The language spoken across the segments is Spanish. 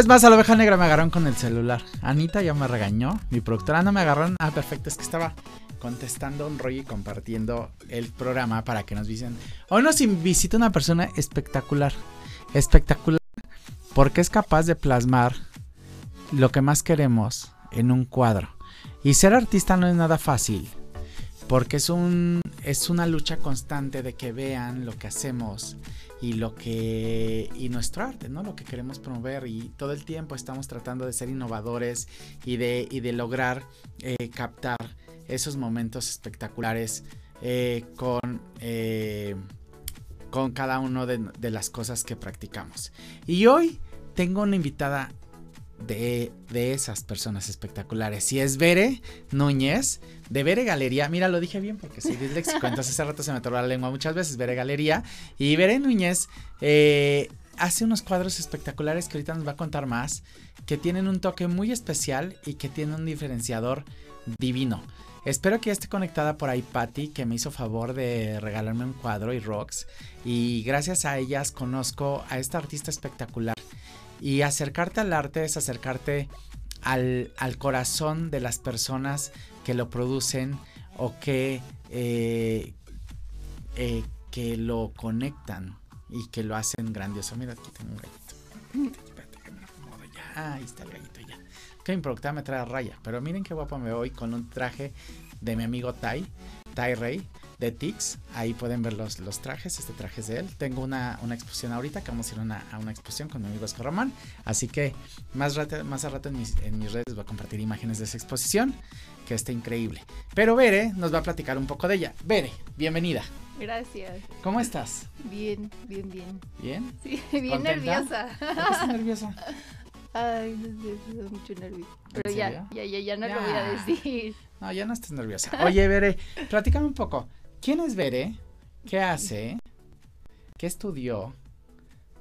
Vez más a la oveja negra me agarraron con el celular. Anita ya me regañó. Mi productora no me agarraron. Ah, perfecto, es que estaba contestando un rollo y compartiendo el programa para que nos visiten. Hoy nos visita una persona espectacular. Espectacular porque es capaz de plasmar lo que más queremos en un cuadro. Y ser artista no es nada fácil porque es un es una lucha constante de que vean lo que hacemos y lo que y nuestro arte, ¿no? Lo que queremos promover y todo el tiempo estamos tratando de ser innovadores y de, y de lograr eh, captar esos momentos espectaculares eh, con eh, con cada una de, de, las cosas que practicamos. Y hoy tengo una invitada de, de, esas personas espectaculares. Y es Bere Núñez, de Bere Galería. Mira, lo dije bien porque soy disléxico, entonces hace rato se me atoró la lengua muchas veces. Bere Galería. Y Bere Núñez eh, hace unos cuadros espectaculares que ahorita nos va a contar más, que tienen un toque muy especial y que tienen un diferenciador divino. Espero que ya esté conectada por ahí Patty, que me hizo favor de regalarme un cuadro y rocks. Y gracias a ellas conozco a esta artista espectacular. Y acercarte al arte es acercarte al, al corazón de las personas que lo producen o que, eh, eh, que lo conectan y que lo hacen grandioso. Mira, aquí tengo un gallito. Espérate que me acomodo ya. Ahí está el gallito ya. Que mi productora me trae a raya. Pero miren qué guapo me voy con un traje de mi amigo Tai, Tai Rey de Tix. Ahí pueden ver los, los, trajes. Este traje es de él. Tengo una, una exposición ahorita que vamos a ir una, a una exposición con mi amigo Oscar Román. Así que más, rato, más a rato en mis, en mis redes voy a compartir imágenes de esa exposición que está increíble. Pero Bere nos va a platicar un poco de ella. Bere, bienvenida. Gracias. ¿Cómo estás? Bien, bien, bien. ¿Bien? Sí, bien ¿Contenta? nerviosa. ¿Por qué estás nerviosa? Ay, no sé, mucho nervio. Pero ya, ya, ya, ya no ya. lo voy a decir. No, ya no estás nerviosa. Oye, Bere, platícame un poco. ¿Quién es Bere? ¿Qué hace? ¿Qué estudió?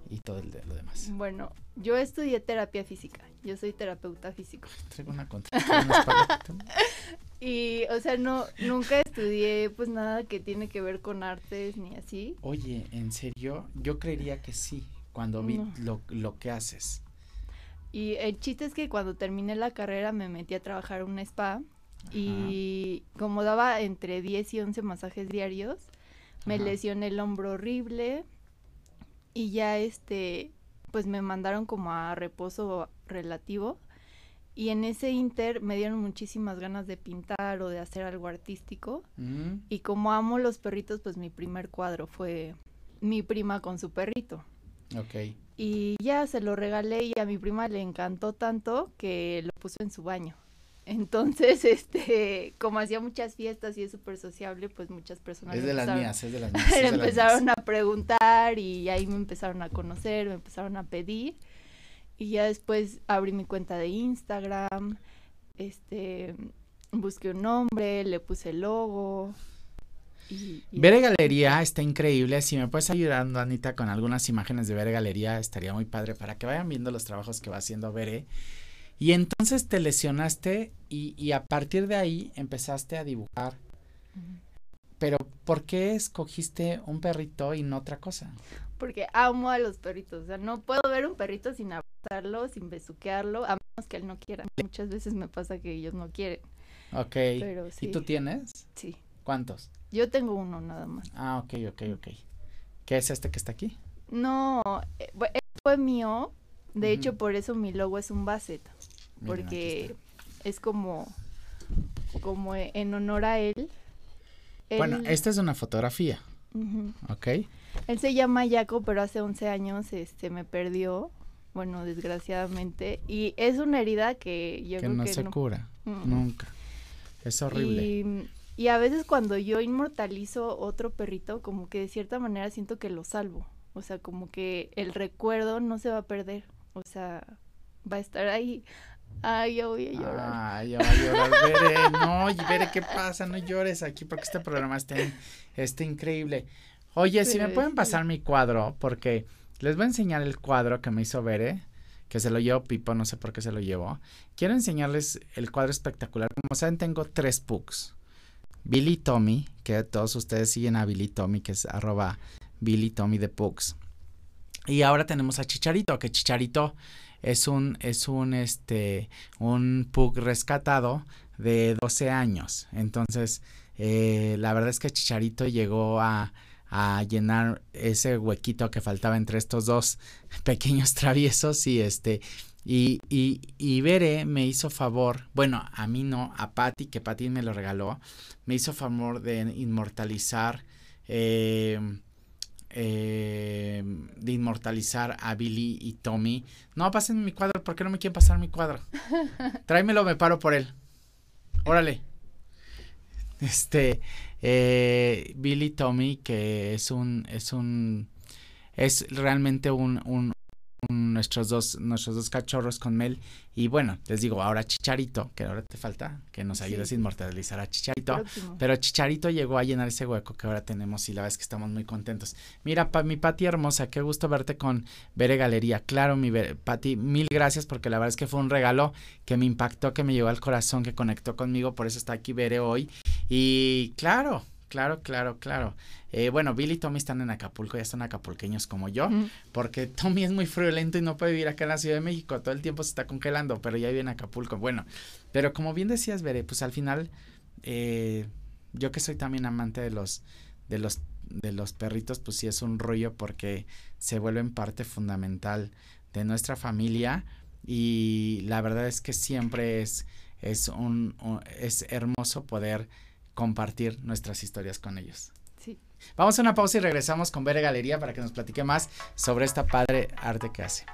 Y todo el de, lo demás. Bueno, yo estudié terapia física. Yo soy terapeuta físico. Traigo una contra. y, o sea, no, nunca estudié pues nada que tiene que ver con artes ni así. Oye, ¿en serio? Yo creería que sí, cuando vi no. lo, lo que haces. Y el chiste es que cuando terminé la carrera me metí a trabajar en un spa Ajá. y como daba entre 10 y 11 masajes diarios, me Ajá. lesioné el hombro horrible y ya este pues me mandaron como a reposo relativo y en ese inter me dieron muchísimas ganas de pintar o de hacer algo artístico Mm. y como amo los perritos pues mi primer cuadro fue mi prima con su perrito Ok. y ya se lo regalé y a mi prima le encantó tanto que lo puso en su baño entonces, este, como hacía muchas fiestas y es súper sociable, pues muchas personas Es de las mías, es de las mías. le es de las empezaron mías. a preguntar y ahí me empezaron a conocer, me empezaron a pedir. Y ya después abrí mi cuenta de Instagram, este, busqué un nombre, le puse el logo. Y, y Bere Galería está increíble. Si me puedes ayudar, Anita, con algunas imágenes de Bere Galería, estaría muy padre para que vayan viendo los trabajos que va haciendo Bere. Y entonces te lesionaste y, y a partir de ahí empezaste a dibujar. Pero, ¿por qué escogiste un perrito y no otra cosa? Porque amo a los perritos, o sea, no puedo ver un perrito sin abrazarlo, sin besuquearlo, a menos que él no quiera. Muchas veces me pasa que ellos no quieren, Ok. pero sí, ¿Y tú tienes? sí. ¿Cuántos? Yo tengo uno nada más. Ah, ok, ok, ok. ¿Qué es este que está aquí? No, eh, él fue mío, de hecho por eso mi logo es un basset, porque es como, como en honor a él. Bueno, esta es una fotografía, ujú. ¿ok? Él se llama Jaco, pero hace 11 años este me perdió, bueno, desgraciadamente, y es una herida que yo que creo no que se no- cura, Mm. nunca. Es horrible. Y, y a veces cuando yo inmortalizo otro perrito, como que de cierta manera siento que lo salvo. O sea, como que el recuerdo no se va a perder. O sea, va a estar ahí. Ay, ya voy a llorar. Ay, ya va a llorar, Bere. No, Bere, ¿qué pasa? No llores aquí porque este programa está, está increíble. Oye, si me pueden pasar mi cuadro, porque les voy a enseñar el cuadro que me hizo Bere, que se lo llevo Pipo, no sé por qué se lo llevó. Quiero enseñarles el cuadro espectacular. Como saben, tengo tres pugs. Billy Tommy, que todos ustedes siguen a Billy Tommy, que es arroba Billy Tommy de Pugs. Y ahora tenemos a Chicharito, que Chicharito es un, es un, este, un pug rescatado de 12 años. Entonces, eh, la verdad es que Chicharito llegó a, a llenar ese huequito que faltaba entre estos dos pequeños traviesos y este y, y, y Bere me hizo favor, bueno, a mí no, a Patty, que Patty me lo regaló, me hizo favor de inmortalizar, eh, eh, de inmortalizar a Billy y Tommy. No, pasen mi cuadro, ¿por qué no me quieren pasar mi cuadro? Tráemelo, me paro por él. Órale. Este, eh, Billy Tommy, que es un, es un, es realmente un, un, nuestros dos, nuestros dos cachorros con Mel. Y bueno, les digo, ahora Chicharito, que ahora te falta, que nos ayudes a inmortalizar a Chicharito. Pero Chicharito llegó a llenar ese hueco que ahora tenemos y la verdad es que estamos muy contentos. Mira, pa, mi Pati hermosa, qué gusto verte con Bere Galería. Claro, mi Pati, mil gracias porque la verdad es que fue un regalo que me impactó, que me llegó al corazón, que conectó conmigo, por eso está aquí Bere hoy. Y claro, Claro, claro, claro. Eh, bueno, Billy y Tommy están en Acapulco, ya están acapulqueños como yo, porque Tommy es muy friolento y no puede vivir acá en la Ciudad de México, todo el tiempo se está congelando, pero ya vive en Acapulco. Bueno, pero como bien decías, Veré, pues al final, eh, yo que soy también amante de los, de los, de los perritos, pues sí es un rollo porque se vuelven parte fundamental de nuestra familia y la verdad es que siempre es, es un es hermoso poder compartir nuestras historias con ellos. Sí. Vamos a una pausa y regresamos con Bere Galería para que nos platique más sobre esta padre arte que hace.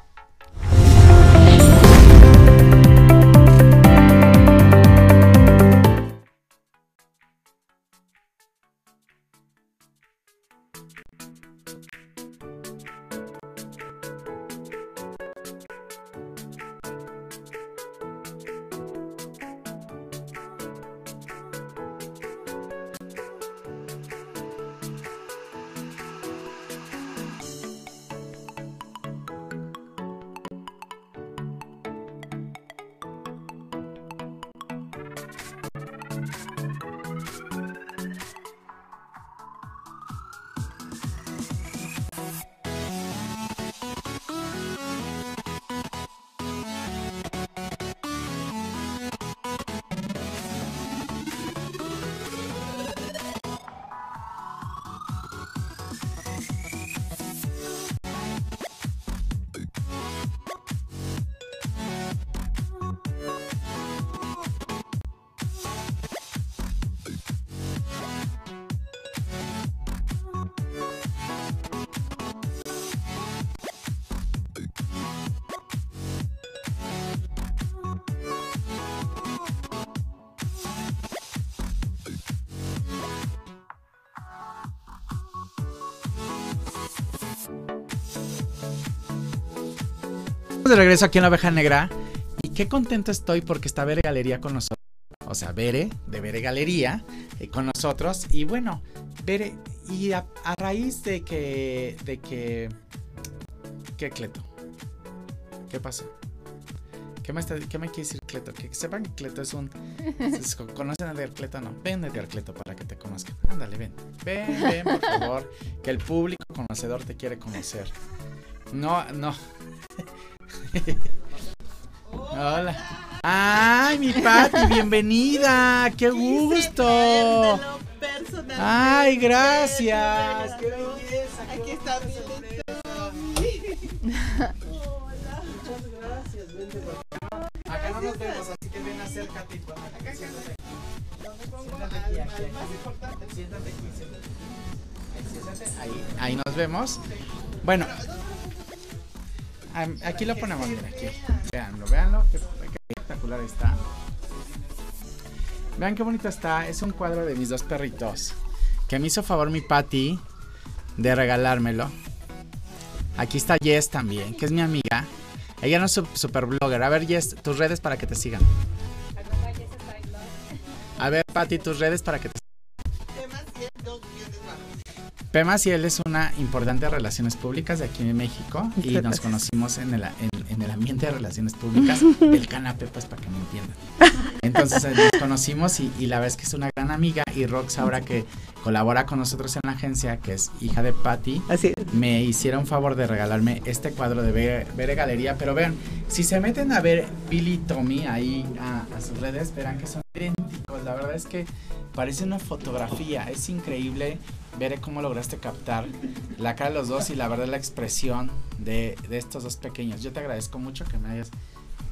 De regreso aquí en la oveja negra y qué contento estoy porque está Bere Galería con nosotros. O sea, Bere, de Bere Galería, eh, con nosotros. Y bueno, Bere, y a, raíz de que, de que, ¿qué Cleto? ¿Qué pasó? ¿Qué me, ¿Qué me quiere decir Cleto? Que sepan que Cleto es un... ¿Conocen a Edgar Cleto? No. Ven Edgar Cleto para que te conozcan. Ándale, ven. Ven, ven, por favor. Que el público conocedor te quiere conocer. No, no. Hola. Ay, mi Pati, bienvenida. Qué gusto. Ay, gracias. Qué belleza. Aquí está Hola. Muchas gracias. Vente acá. no nos vemos, así que ven, acércate. Siéntate. Siéntate aquí, aquí. Siéntate aquí, siéntate. Ahí, ahí nos vemos. Bueno, Aquí lo ponemos, mira, aquí. Veanlo, veanlo, qué, espectacular está. Vean qué bonito está. Es un cuadro de mis dos perritos. Que me hizo favor mi Patty de regalármelo. Aquí está Jess también, que es mi amiga. Ella no es super blogger. A ver, Jess, tus redes para que te sigan. A ver, Patty, tus redes para que te sigan. Pema y él es una importante relaciones públicas de aquí en México y nos conocimos en el, en, el ambiente de relaciones públicas del canapé, pues para que me entiendan. Entonces eh, nos conocimos y, la verdad es que es una gran amiga y Rox ahora que colabora con nosotros en la agencia, que es hija de Patty, Así me hicieron favor de regalarme este cuadro de Ver, Galería, pero vean, si se meten a ver Billy y Tommy ahí a, a sus redes, verán que son idénticos, la verdad es que parece una fotografía, es increíble veré cómo lograste captar la cara de los dos y la verdad la expresión de, estos dos pequeños. Yo te agradezco mucho que me hayas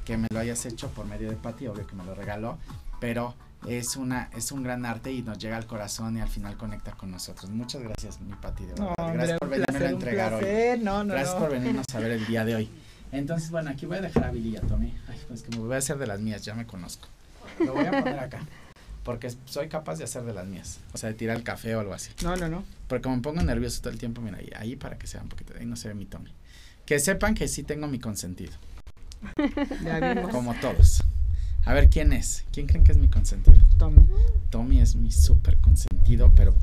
que me lo hayas hecho por medio de Pati, obvio que me lo regaló, pero es una es un gran arte y nos llega al corazón y al final conecta con nosotros. Muchas gracias, mi Pati, de verdad. gracias por venirme a entregar hoy. gracias por venirnos a ver el día de hoy. Entonces, bueno, aquí voy a dejar a Billy y a Tommy. Ay, pues que me voy a hacer de las mías, ya me conozco. Lo voy a poner acá. Porque soy capaz de hacer de las mías. O sea, de tirar el café o algo así. No, no, no. Porque me pongo nervioso todo el tiempo, mira, ahí, ahí para que sean, porque ahí no se ve mi Tommy. Que sepan que sí tengo mi consentido. como todos. A ver, ¿quién es? ¿Quién creen que es mi consentido? Tommy. Tommy es mi súper consentido, pero,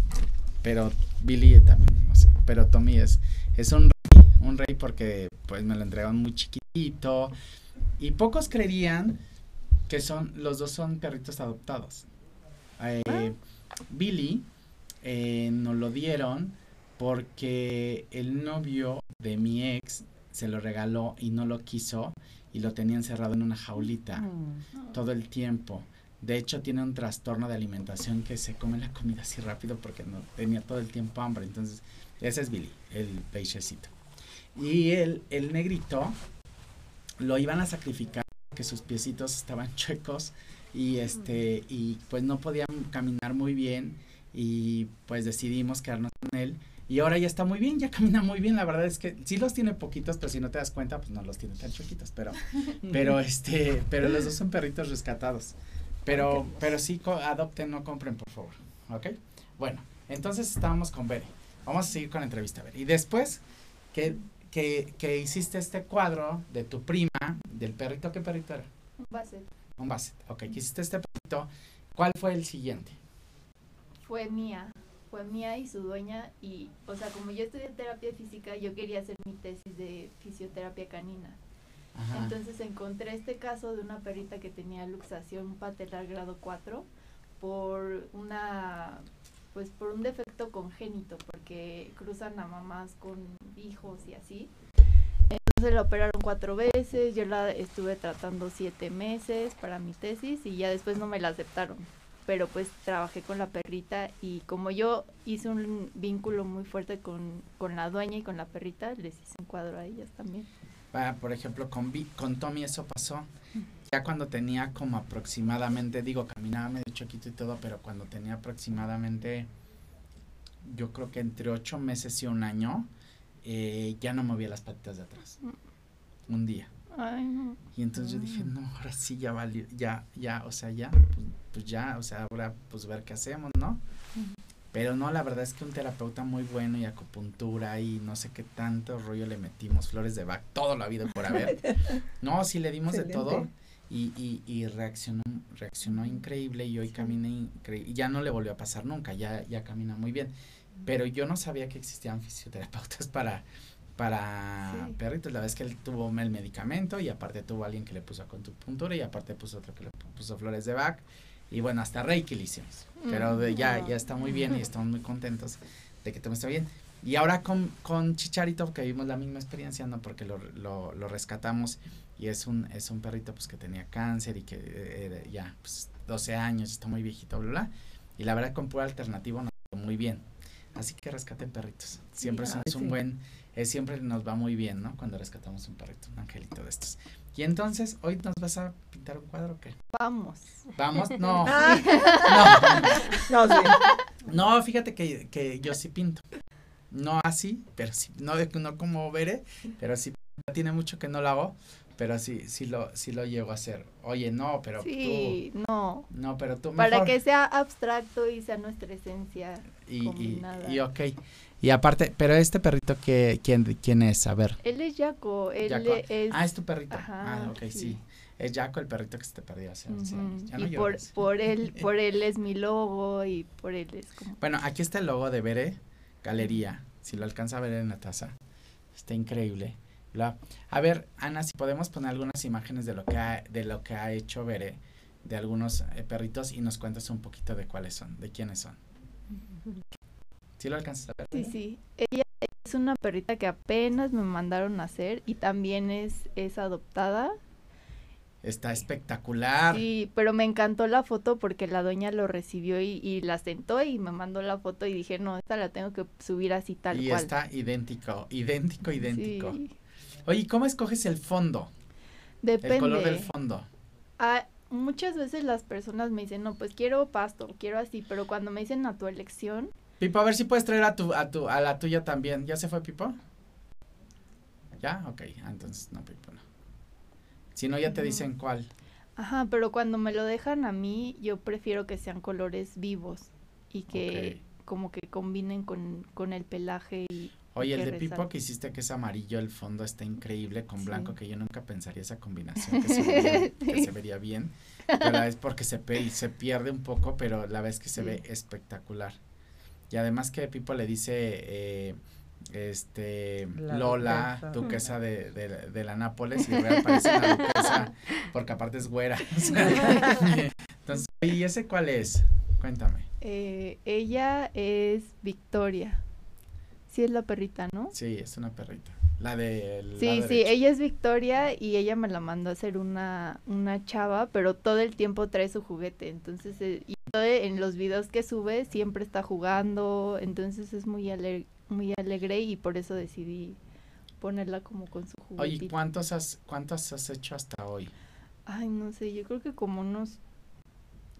pero Billy también, no sé. Pero Tommy es, es un rey, un rey porque pues me lo entregaron muy chiquitito. Y pocos creerían que son, los dos son perritos adoptados. Eh, Billy eh, nos lo dieron porque el novio de mi ex se lo regaló y no lo quiso y lo tenía encerrado en una jaulita mm. todo el tiempo. De hecho, tiene un trastorno de alimentación que se come la comida así rápido porque no tenía todo el tiempo hambre. Entonces, ese es Billy, el peixecito. Y el, el negrito lo iban a sacrificar que sus piecitos estaban chuecos y este y pues no podían caminar muy bien y pues decidimos quedarnos con él y ahora ya está muy bien, ya camina muy bien, la verdad es que sí los tiene poquitos, pero si no te das cuenta, pues no los tiene tan chiquitos, pero pero este, pero los dos son perritos rescatados. Pero pero sí adopten, no compren, por favor. ¿Ok? Bueno, entonces estábamos con Bere. Vamos a seguir con la entrevista, Bere. Y después que que, que hiciste este cuadro de tu prima, del perrito, ¿qué perrito era? Un basset. Un basset, ok. Hiciste este perrito. ¿Cuál fue el siguiente? Fue mía. Fue mía y su dueña. Y, o sea, como yo estudié terapia física, yo quería hacer mi tesis de fisioterapia canina. Entonces encontré este caso de una perrita que tenía luxación patelar grado 4 por una pues por un defecto congénito, porque cruzan a mamás con hijos y así. Entonces la operaron cuatro veces, yo la estuve tratando siete meses para mi tesis y ya después no me la aceptaron. Pero pues trabajé con la perrita y como yo hice un vínculo muy fuerte con, con la dueña y con la perrita, les hice un cuadro a ellas también. Ah, por ejemplo, con, con Tommy eso pasó. Ya cuando tenía como aproximadamente, digo, caminaba medio choquito y todo, pero cuando tenía aproximadamente, yo creo que entre ocho meses y un año, eh, ya no movía las patitas de atrás. Mm. Un día. Y entonces yo dije, mm. no, ahora sí ya valió, ya, ya, o sea, ya, pues, pues, ya, o sea, ahora pues ver qué hacemos, ¿no? Pero no, la verdad es que un terapeuta muy bueno y acupuntura y no sé qué tanto rollo le metimos, flores de Bach, todo lo ha habido por haber. no, sí le dimos de todo y, y, y, reaccionó, reaccionó increíble y hoy camina increíble. Ya no le volvió a pasar nunca, ya, ya camina muy bien. Pero yo no sabía que existían fisioterapeutas para, para perritos. La vez que él tuvo el medicamento y aparte tuvo alguien que le puso acupuntura y aparte puso otro que le puso flores de Bach. Y bueno, hasta Reiki le hicimos. Pero mm. ya, ya está muy bien y estamos muy contentos de que todo está bien. Y ahora con, con Chicharito, que vimos la misma experiencia, ¿no? Porque lo, lo, lo rescatamos y es un, es un perrito pues que tenía cáncer y que eh, ya pues 12 años, está muy viejito, bla, bla. Y la verdad con pura alternativa nos muy bien. Así que rescaten perritos. Siempre es un buen, es, siempre nos va muy bien, ¿no? Cuando rescatamos un perrito, un angelito de estos. Y entonces, ¿hoy nos vas a pintar un cuadro o qué? Vamos. ¿Vamos? No. no. No, sí. No, fíjate que, que yo sí pinto. No así, pero sí, no, no como veré, pero sí, tiene mucho que no lo hago, pero sí, sí lo, sí lo llego a hacer. Oye, no, pero sí, no. No, pero tú Para que sea abstracto y sea nuestra esencia y, y, y, ok. Y aparte, pero este perrito, que, ¿quién, quién es? A ver. Él es Jaco, él es... Ah, es tu perrito. ah, ok, sí. Es Jaco el perrito que se te perdió hace 11 años. Ya y por, por él, por él es mi logo y por él es como... Bueno, aquí está el logo de Bere galería, si lo alcanza a ver en la taza, está increíble. A ver, Ana, si podemos poner algunas imágenes de lo que ha, de lo que ha hecho Bere, de algunos eh, perritos y nos cuentas un poquito de cuáles son, de quiénes son. ¿Sí lo alcanzas a ver? Sí, sí. Ella es una perrita que apenas me mandaron a hacer y también es, es adoptada. Está espectacular. Sí, pero me encantó la foto porque la doña lo recibió y, la sentó y me mandó la foto y dije, no, esta la tengo que subir así tal cual. Y está idéntico, idéntico, idéntico. Oye, ¿cómo escoges el fondo? Depende. El color del fondo. Ah, muchas veces las personas me dicen, no, pues quiero pasto, quiero así, pero cuando me dicen a tu elección. Pipo, a ver si puedes traer a tu, a tu, a la tuya también. ¿Ya se fue Pipo? ¿Ya? Ok, ah, entonces no, Pipo no. Si no, ya te dicen cuál. Ajá, pero cuando me lo dejan a mí, yo prefiero que sean colores vivos y que como que combinen con, con el pelaje y, Oye, el de Pipo que hiciste que es amarillo, el fondo está increíble con blanco, que yo nunca pensaría esa combinación, que se vería, bien, pero es porque se, se pierde un poco, pero la vez que se ve espectacular. Y además que Pipo le dice, eh, este, Lola, duquesa, de, de, la Nápoles, y real parece una duquesa, porque aparte es güera. Entonces, ¿y ese cuál es? Cuéntame. Eh, ella es Victoria. Sí es la perrita, ¿no? Sí, es una perrita. La de... Sí, sí, ella es Victoria y ella me la mandó a hacer una, una chava, pero todo el tiempo trae su juguete, entonces, eh, y en los videos que sube siempre está jugando, entonces es muy, alegre, muy alegre y por eso decidí ponerla como con su juguete. Oye, ¿cuántos has, ¿cuántos has hecho hasta hoy? Ay, no sé, yo creo que como unos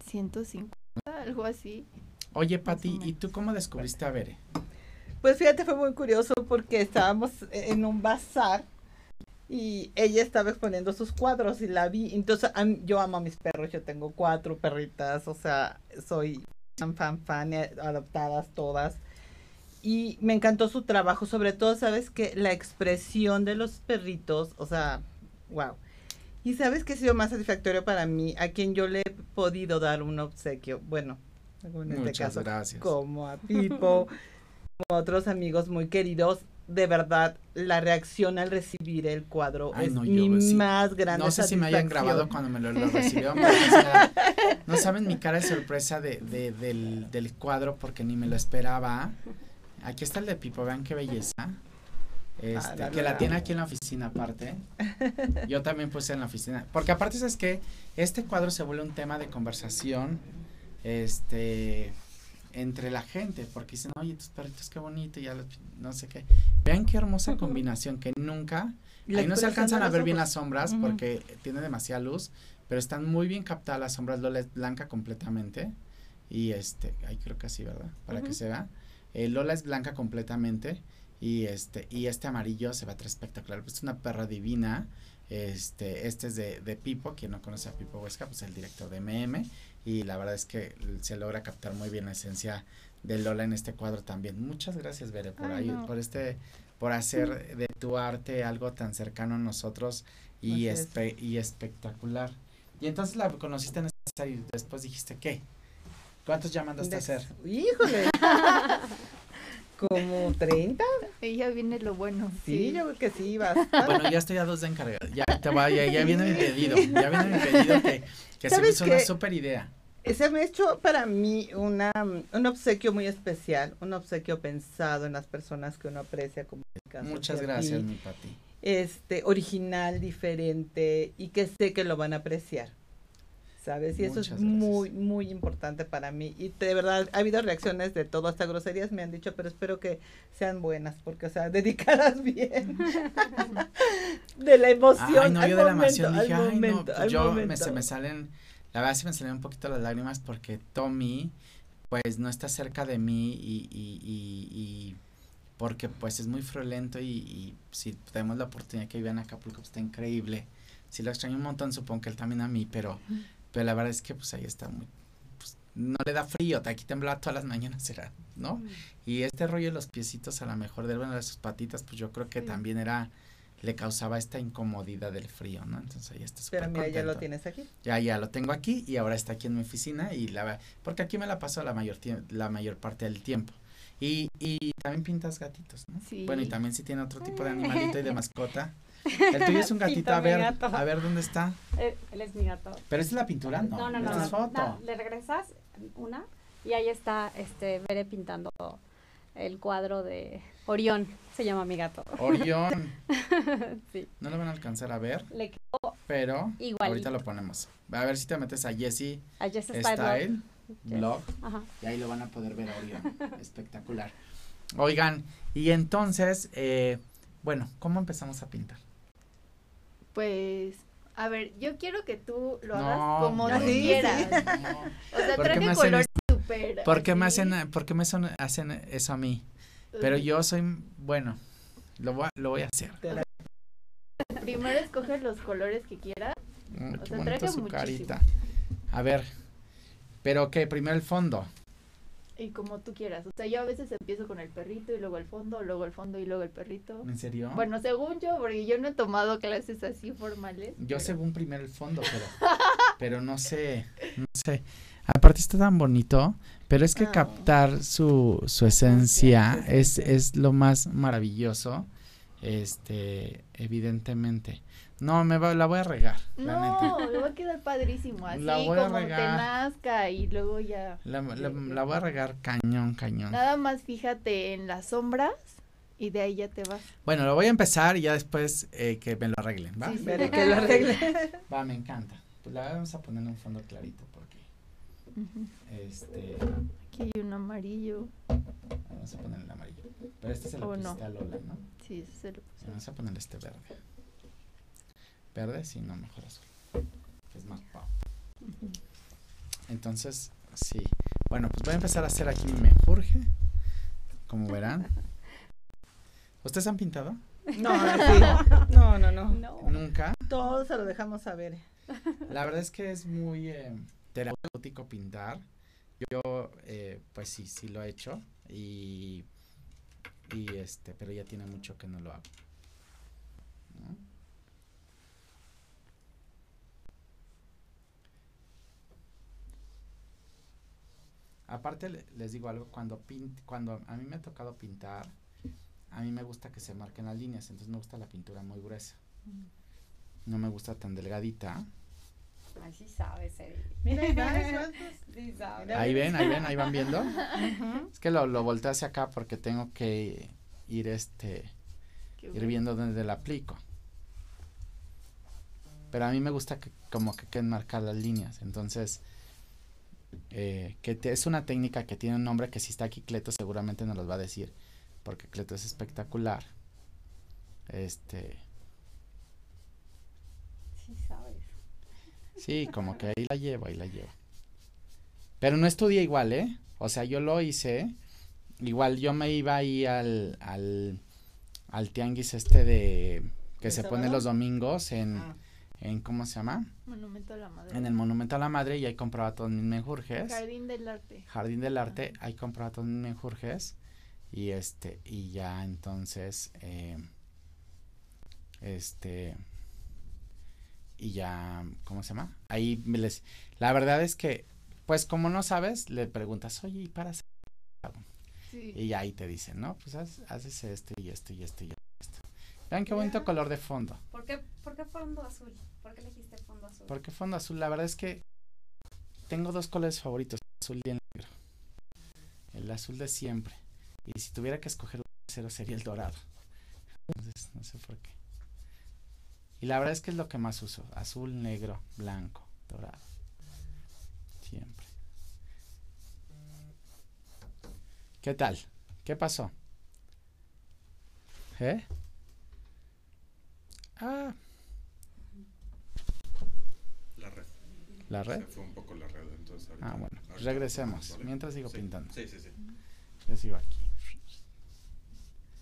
150, algo así. Oye, Pati, ¿y tú cómo descubriste a Bere? Pues fíjate, fue muy curioso porque estábamos en un bazar y ella estaba exponiendo sus cuadros y la vi. Entonces, yo amo a mis perros, yo tengo cuatro perritas, o sea, soy fan, fan, fan, eh, adoptadas todas. Y me encantó su trabajo, sobre todo, sabes que la expresión de los perritos, o sea, wow. Y sabes que ha sido más satisfactorio para mí, a quien yo le he podido dar un obsequio, bueno, en este caso, gracias. como a Pipo. Otros amigos muy queridos, de verdad, la reacción al recibir el cuadro es mi más grande. No sé si me hayan grabado cuando me lo, recibieron. no saben mi cara de sorpresa de, del, cuadro porque ni me lo esperaba. Aquí está el de Pipo, vean qué belleza. Este, que la tiene aquí en la oficina aparte. Yo también puse en la oficina. Porque aparte es que este cuadro se vuelve un tema de conversación. Este entre la gente, porque dicen, oye, tus perritos qué bonito, y ya no sé qué. Vean qué hermosa combinación, que nunca, ahí no se alcanzan a ver bien las sombras, porque tiene demasiada luz, pero están muy bien captadas las sombras, Lola es blanca completamente, y este, ahí creo que así, ¿verdad? Para que se vea. Eh, Lola es blanca completamente, y este, y este amarillo se ve espectacular, es una perra divina, este, este es de, de Pipo, quien no conoce a Pipo Huesca, pues el director de MM, y la verdad es que se logra captar muy bien la esencia de Lola en este cuadro también. Muchas gracias, Bere, por ahí, por este, por hacer de tu arte algo tan cercano a nosotros y, y espectacular. Y entonces la conociste en esta y después dijiste, ¿qué? ¿Cuántos ya mandaste a hacer? Híjole. Como 30. Ella viene lo bueno. Sí, yo creo que sí, vas. Bueno, ya estoy a dos de encargada. Ya, te va, ya, ya, viene mi pedido. Ya viene mi pedido que que se me hizo una súper idea. Se me ha hecho para mí una, un obsequio muy especial, un obsequio pensado en las personas que uno aprecia como Muchas gracias, mi Pati. Este, original, diferente y que sé que lo van a apreciar. ¿Sabes? Y eso es muy, muy importante para mí. Y de verdad, ha habido reacciones de todo, hasta groserías me han dicho, pero espero que sean buenas, porque, o sea, dedicadas bien. de la emoción. Ay, no, yo de la emoción dije, ay, no, pues yo me, se me salen, la verdad sí me salen un poquito las lágrimas porque Tommy, pues, no está cerca de mí y, y, y, y porque, pues, es muy friolento y, y si tenemos la oportunidad que viva en Acapulco, pues, está increíble. Si lo extraño un montón, supongo que él también a mí, pero... Pero la verdad es que pues ahí está muy, pues, no le da frío, aquí temblaba todas las mañanas, era, ¿no? Mm. Y este rollo de los piecitos a lo mejor de bueno, de sus patitas, pues yo creo que también era, le causaba esta incomodidad del frío, ¿no? Entonces ahí está súper Pero mira, ya lo tienes aquí. Ya, ya lo tengo aquí y ahora está aquí en mi oficina y la porque aquí me la paso la mayor la mayor parte del tiempo. Y, y también pintas gatitos, ¿no? Sí. Bueno, y también si tiene otro tipo de animalito y de mascota. El tuyo es un gatito, a ver, gato. a ver dónde está. Él, él es mi gato. Pero es la pintura, no. No, no, no. no, es foto. no, le regresas una y ahí está este Bere pintando el cuadro de Orión. Se llama mi gato. Orión. Sí. No lo van a alcanzar a ver, Le quedó pero Igualito. ahorita lo ponemos. A ver si te metes a Jessie a Jess Style. Style Yes. Blog Ajá. y ahí lo van a poder ver a Orión. Espectacular. Oigan, y entonces, eh, bueno, ¿cómo empezamos a pintar? Pues, a ver, yo quiero que tú lo No, hagas como tú. Sí, quieras. No. O sea, ¿Por qué me traje hacen colores súper. ¿Por qué me hacen, por qué me son, hacen eso a mí? Pero yo soy, bueno, lo voy a, lo voy a hacer. Primero escoge los colores que quieras. Mm, O qué sea, traje su muchísimo. carita. A ver, pero que primero el fondo. Y como tú quieras. O sea, yo a veces empiezo con el perrito y luego el fondo, luego el fondo y luego el perrito. ¿En serio? Bueno, según yo, porque yo no he tomado clases así formales. Yo pero- según primero el fondo, pero, pero no sé, no sé. Aparte está tan bonito, pero es que Ah. captar su, su esencia es, es lo más maravilloso, este, evidentemente. No, me va, la voy a regar, la neta. No, me va a quedar padrísimo. Así La voy a como te nazca y luego ya. La, la- la voy a regar cañón, cañón. Nada más fíjate en las sombras y de ahí ya te vas. Bueno, lo voy a empezar y ya después eh, que me lo arreglen, ¿va? Sí, sí. Que lo arregle. Va, me encanta. Pues la vamos a poner en un fondo clarito porque, Ujú. este, Aquí hay un amarillo. vamos a poner el amarillo. Pero este se lo Oh, no. pusiste a Lola, ¿no? Sí, ese se lo puse. Vamos a ponerle este verde. Verde, sí, no, mejor azul. Que es más pop. Entonces, sí. Bueno, pues voy a empezar a hacer aquí mi menjurje. Como verán. ¿Ustedes han pintado? No, sí. no, no, no. No. Nunca. Todo se lo dejamos saber. La verdad es que es muy eh, terapéutico pintar. Yo, eh, pues sí, sí lo he hecho. Y, y este, pero ya tiene mucho que no lo hago. Aparte le- les digo algo, cuando pint, cuando a mí me ha tocado pintar, a mí me gusta que se marquen las líneas, entonces me gusta la pintura muy gruesa. No me gusta tan delgadita. Ay, sí sabes, Eri. Mira, ahí Sí sabes. Ven, ahí ven, ahí van viendo. Es que lo, lo volteé hacia acá porque tengo que ir este ir viendo dónde la aplico. Pero a mí me gusta que como que queden marcadas las líneas. Entonces, eh, que te- es una técnica que tiene un nombre que si está aquí Cleto seguramente nos los va a decir. Porque Cleto es espectacular. Este, Sí sabes. sí, como que ahí la llevo, ahí la llevo. Pero no estudié igual, ¿eh? O sea, yo lo hice. Igual yo me iba ahí al, al, al tianguis este de que ¿El se pone los domingos en, Ah, en ¿cómo se llama? Monumento a la Madre. En el Monumento a la Madre y ahí compraba todos mis menjurjes. Jardín del Arte. Jardín del Arte, ahí compraba todos mis menjurjes y este y ya entonces eh, este y ya ¿cómo se llama? Ahí les la verdad es que pues como no sabes le preguntas oye y para hacer qué hago?". Sí. y ahí te dicen no pues haz- haces esto y esto y esto y esto vean qué bonito Ya. color de fondo ¿Por qué, ¿Por qué fondo azul? ¿Por qué elegiste fondo azul? ¿Por qué fondo azul? La verdad es que tengo dos colores favoritos, el azul y el negro. El azul de siempre. Y si tuviera que escoger un tercero sería el dorado. Entonces, no sé por qué. Y la verdad es que es lo que más uso. Azul, negro, blanco, dorado. Siempre. ¿Qué tal? ¿Qué pasó? ¿Eh? Ah, La red. La red. Se fue un poco la red, entonces ahorita- Ah, bueno, ahorita regresemos. ¿vale? Mientras sigo Sí, pintando. Sí, sí, sí. Yo sigo aquí.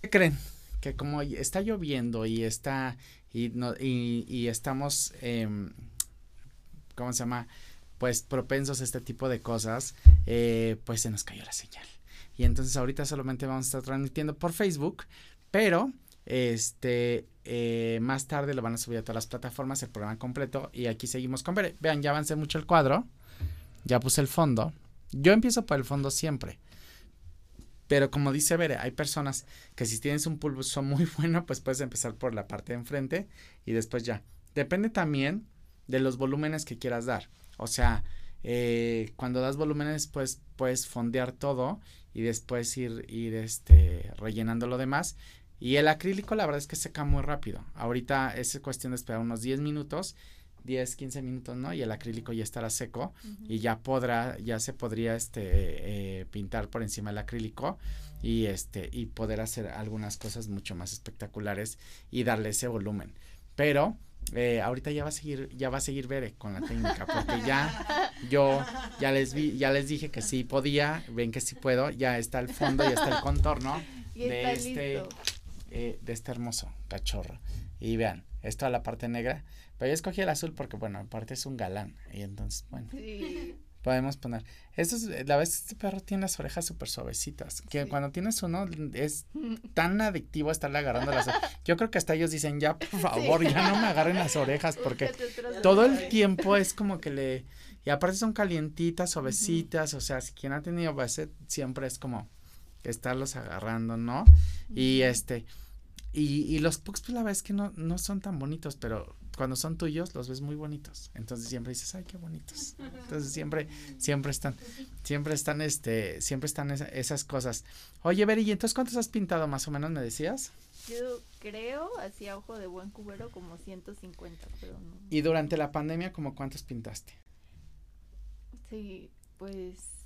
¿Qué creen? Que como está lloviendo y está y no y, y estamos em, ¿cómo se llama? Pues propensos a este tipo de cosas, eh, pues se nos cayó la señal. Y entonces ahorita solamente vamos a estar transmitiendo por Facebook, pero este eh, más tarde lo van a subir a todas las plataformas el programa completo y aquí seguimos con Bere. Vean, ya avancé mucho el cuadro, ya puse el fondo. Yo empiezo por el fondo siempre. Pero como dice Bere, hay personas que si tienes un pulso muy bueno, pues puedes empezar por la parte de enfrente y después ya. Depende también de los volúmenes que quieras dar. O sea, eh, cuando das volúmenes, pues puedes fondear todo y después ir, ir este, rellenando lo demás. Y el acrílico, la verdad es que seca muy rápido. Ahorita es cuestión de esperar unos 10 minutos 10, 15 minutos, ¿no? Y el acrílico ya estará seco y ya podrá, ya se podría este eh, pintar por encima del acrílico y este y poder hacer algunas cosas mucho más espectaculares y darle ese volumen. Pero eh, ahorita ya va a seguir, ya va a seguir Bere con la técnica, porque ya yo ya les vi, ya les dije que sí podía, ven que sí puedo, ya está el fondo, ya está el contorno de este, eh, de este hermoso cachorro. Y vean, esto a la parte negra pero yo escogí el azul porque, bueno, aparte es un galán. Y entonces, bueno. Podemos poner. Esto es, la vez este perro tiene las orejas súper suavecitas. Que cuando tienes uno es tan adictivo estarle agarrando las orejas. Yo creo que hasta ellos dicen, ya, por favor, ya no me agarren las orejas. Porque todo el tiempo es como que le. Y aparte son calientitas, suavecitas. O sea, si quien ha tenido base, siempre es como estarlos agarrando, ¿no? Y este. Y, y los pugs, pues la verdad es que no, no son tan bonitos, pero cuando son tuyos los ves muy bonitos. Entonces siempre dices, ay, qué bonitos. Entonces siempre, siempre están, siempre están, este, siempre están esas cosas. Oye, Beri, ¿y entonces cuántos has pintado más o menos, me decías? Yo creo, así a ojo de buen cubero, como 150, pero no. ¿Y durante la pandemia, como cuántos pintaste? Sí, pues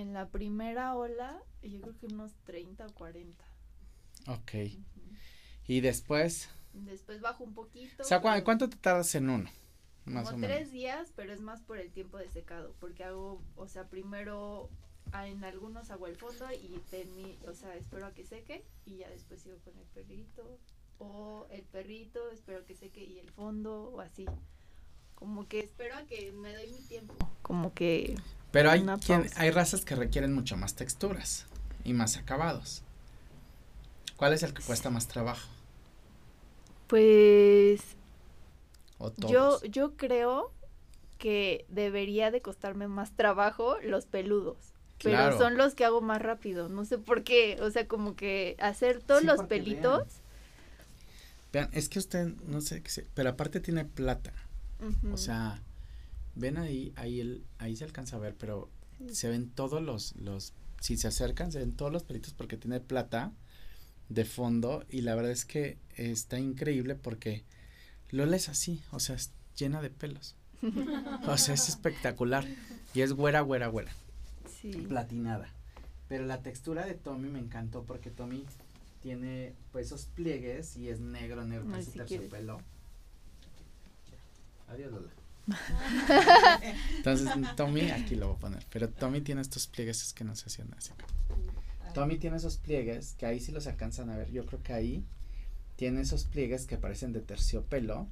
en la primera ola, yo creo que unos 30 o 40. Ok. ¿Y después? Después bajo un poquito. O sea, ¿cuánto te tardas en uno? Más como o menos. tres días, pero es más por el tiempo de secado, porque hago, o sea, primero en algunos hago el fondo y termino, o sea, espero a que seque y ya después sigo con el perrito o el perrito, espero que seque y el fondo o así. Como que espero a que me doy mi tiempo. Como que Pero hay quien, hay razas que requieren mucho más texturas y más acabados. ¿Cuál es el que cuesta más trabajo? Pues yo, yo creo que debería de costarme más trabajo los peludos. Pero son los que hago más rápido. No sé por qué. O sea, como que hacer todos los pelitos. Vean. es que usted, no sé qué sé, pero aparte tiene plata. O sea, ven ahí, ahí el, ahí se alcanza a ver, pero se ven todos los, los, si se acercan, se ven todos los pelitos porque tiene plata de fondo y la verdad es que está increíble porque Lola es así, o sea, es llena de pelos. o sea, es espectacular y es güera, güera, güera. Sí. Platinada. Pero la textura de Tommy me encantó porque Tommy tiene pues esos pliegues y es negro, negro, con ese terciopelo. Adiós, Lola. Entonces, Tommy, aquí lo voy a poner, pero Tommy tiene estos pliegues es que no se hacían así. Tommy tiene esos pliegues que ahí sí los alcanzan a ver. Yo creo que ahí tiene esos pliegues que parecen de terciopelo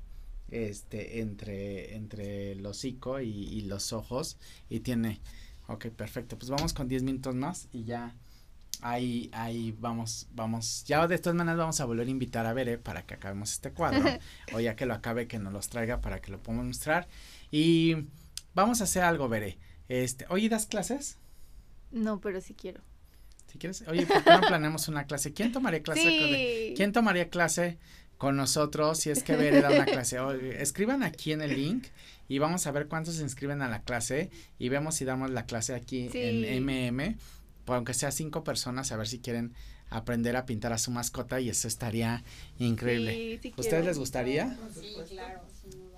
este entre entre el hocico y, los ojos y tiene ok perfecto pues vamos con 10 minutos más y ya ahí ahí vamos vamos. Ya de todas maneras vamos a volver a invitar a Bere para que acabemos este cuadro. O ya que lo acabe que nos los traiga para que lo podamos mostrar. Y vamos a hacer algo Bere. Este hoy das clases no pero sí quiero. Si quieres, oye, ¿por qué no planeamos una clase? ¿Quién tomaría clase? Con, ¿Quién tomaría clase con nosotros si es que Bere da una clase? escriban aquí en el link y vamos a ver cuántos se inscriben a la clase y vemos si damos la clase aquí en MM, aunque sea cinco personas, a ver si quieren aprender a pintar a su mascota y eso estaría increíble. ¿Ustedes les gustaría? Sí, claro.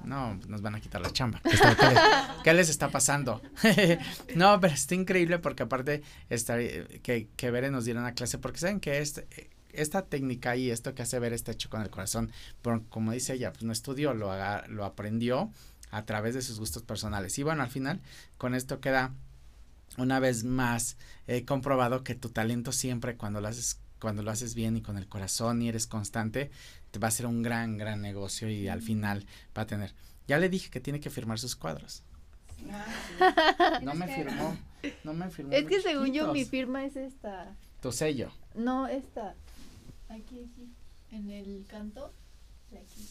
No, nos van a quitar la chamba. ¿Qué, les está pasando? no, pero está increíble porque aparte está, que, que Bere nos diera una clase, porque saben que este, esta técnica y esto que hace Bere está hecho con el corazón, pero como dice ella, pues no estudió, lo, lo aprendió a través de sus gustos personales. Y bueno, al final, con esto queda una vez más eh, comprobado que tu talento siempre cuando lo haces cuando lo haces bien y con el corazón y eres constante, te va a ser un gran, gran negocio y al final va a tener. Ya le dije que tiene que firmar sus cuadros. no me firmó. No me firmó. Es que según yo mi firma es esta. Tu sello. No, esta. Aquí, aquí. En el canto. Aquí.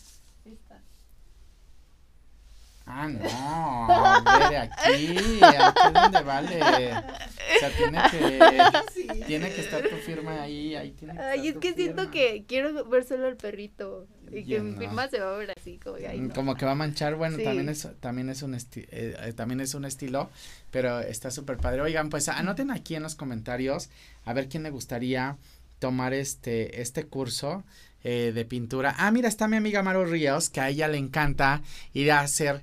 Ah, no, Bere, aquí, aquí es donde vale. O sea, tiene que, tiene que estar tu firma ahí, ahí tiene que Ay, estar es tu que siento que quiero ver solo al perrito. Y que mi firma se va a ver así, como, ay, no. Como que va a manchar, bueno, Sí. también es, también es un esti- eh, eh, también es un estilo, pero está súper padre. Oigan, pues anoten aquí en los comentarios a ver quién le gustaría tomar este, este curso eh, de pintura. Ah, mira, está mi amiga Maru Ríos, que a ella le encanta ir a hacer,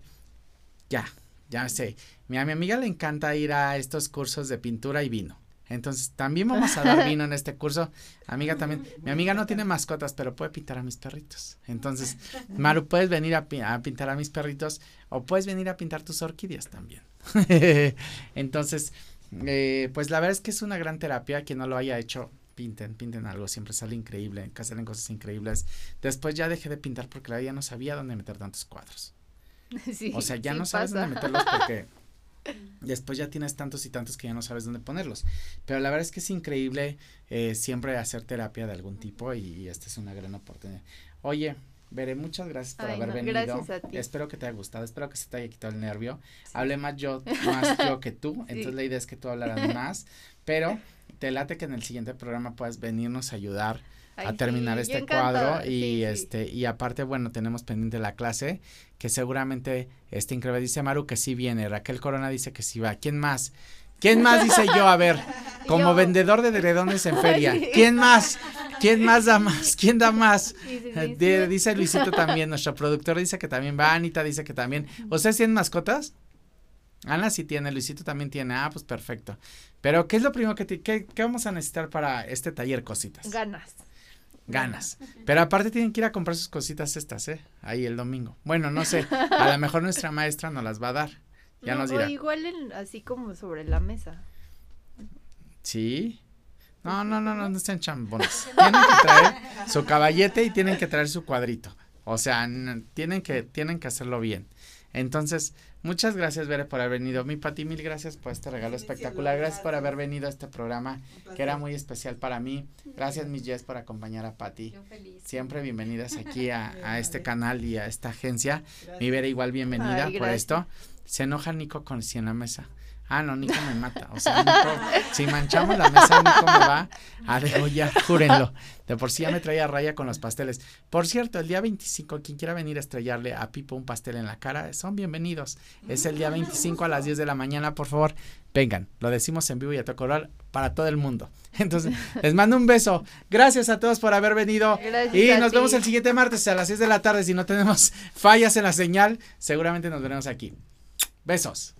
ya, ya sé, a mi amiga le encanta ir a estos cursos de pintura y vino. Entonces, también vamos a dar vino en este curso. Amiga también, mi amiga no tiene mascotas, pero puede pintar a mis perritos. Entonces, Maru, puedes venir a, pi- a pintar a mis perritos o puedes venir a pintar tus orquídeas también. Entonces, eh, pues la verdad es que es una gran terapia. Quien no lo haya hecho, pinten, pinten algo. Siempre sale increíble, salen cosas increíbles. Después ya dejé de pintar porque la ya no sabía dónde meter tantos cuadros. Sí, O sea, ya sí no sabes pasa. dónde meterlos porque después ya tienes tantos y tantos que ya no sabes dónde ponerlos. Pero la verdad es que es increíble eh, siempre hacer terapia de algún tipo y, y esta es una gran oportunidad. Oye, Veré, muchas gracias por Ay, haber no, venido. gracias a ti. Espero que te haya gustado, espero que se te haya quitado el nervio. Hablé más yo, más yo que tú, entonces la idea es que tú hablaras más, pero te late que en el siguiente programa puedas venirnos a ayudar Ay, a terminar sí, este cuadro y sí, este y aparte bueno tenemos pendiente la clase que seguramente este increíble. Dice Maru que sí viene Raquel Corona dice que sí va. Quién más quién más dice yo a ver como Yo. vendedor de dredones en feria quién más quién más da más quién da más Eh, dice Luisito también nuestro productor dice que también va Anita dice que también. Ustedes tienen mascotas Ana sí tiene, Luisito también tiene. Ah, pues perfecto. Pero, ¿qué es lo primero que, te- qué, qué vamos a necesitar para este taller, cositas? Ganas. Ganas. Pero aparte tienen que ir a comprar sus cositas estas, ¿eh? Ahí el domingo. Bueno, no sé, a lo mejor nuestra maestra nos las va a dar. Ya No, nos o dirá. igual en- así como sobre la mesa. Sí. No, no, no, no, no estén chambones. Tienen que traer su caballete y tienen que traer su cuadrito. O sea, tienen que, tienen que hacerlo bien. Entonces, muchas gracias, Bere, por haber venido. Mi Pati, mil gracias por este regalo espectacular. Gracias por haber venido a este programa que era muy especial para mí. Gracias, mis Jess, por acompañar a Pati. Yo feliz. Siempre bienvenidas aquí a, a este canal y a esta agencia. Mi Vera igual bienvenida Ay, por esto. Se enoja Nico con si en la mesa. Ah, no, Nico me mata. O sea, Nico, si manchamos la mesa, Nico me va a degollar, júrenlo. De por sí ya me traía raya con los pasteles. Por cierto, el día 25, quien quiera venir a estrellarle a Pipo un pastel en la cara, son bienvenidos. Es el día 25 a las 10 de la mañana, por favor, vengan. Lo decimos en vivo y a color para todo el mundo. Entonces, les mando un beso. Gracias a todos por haber venido. Gracias Y nos vemos el siguiente martes a las 6 de la tarde. Si no tenemos fallas en la señal, seguramente nos veremos aquí. Besos.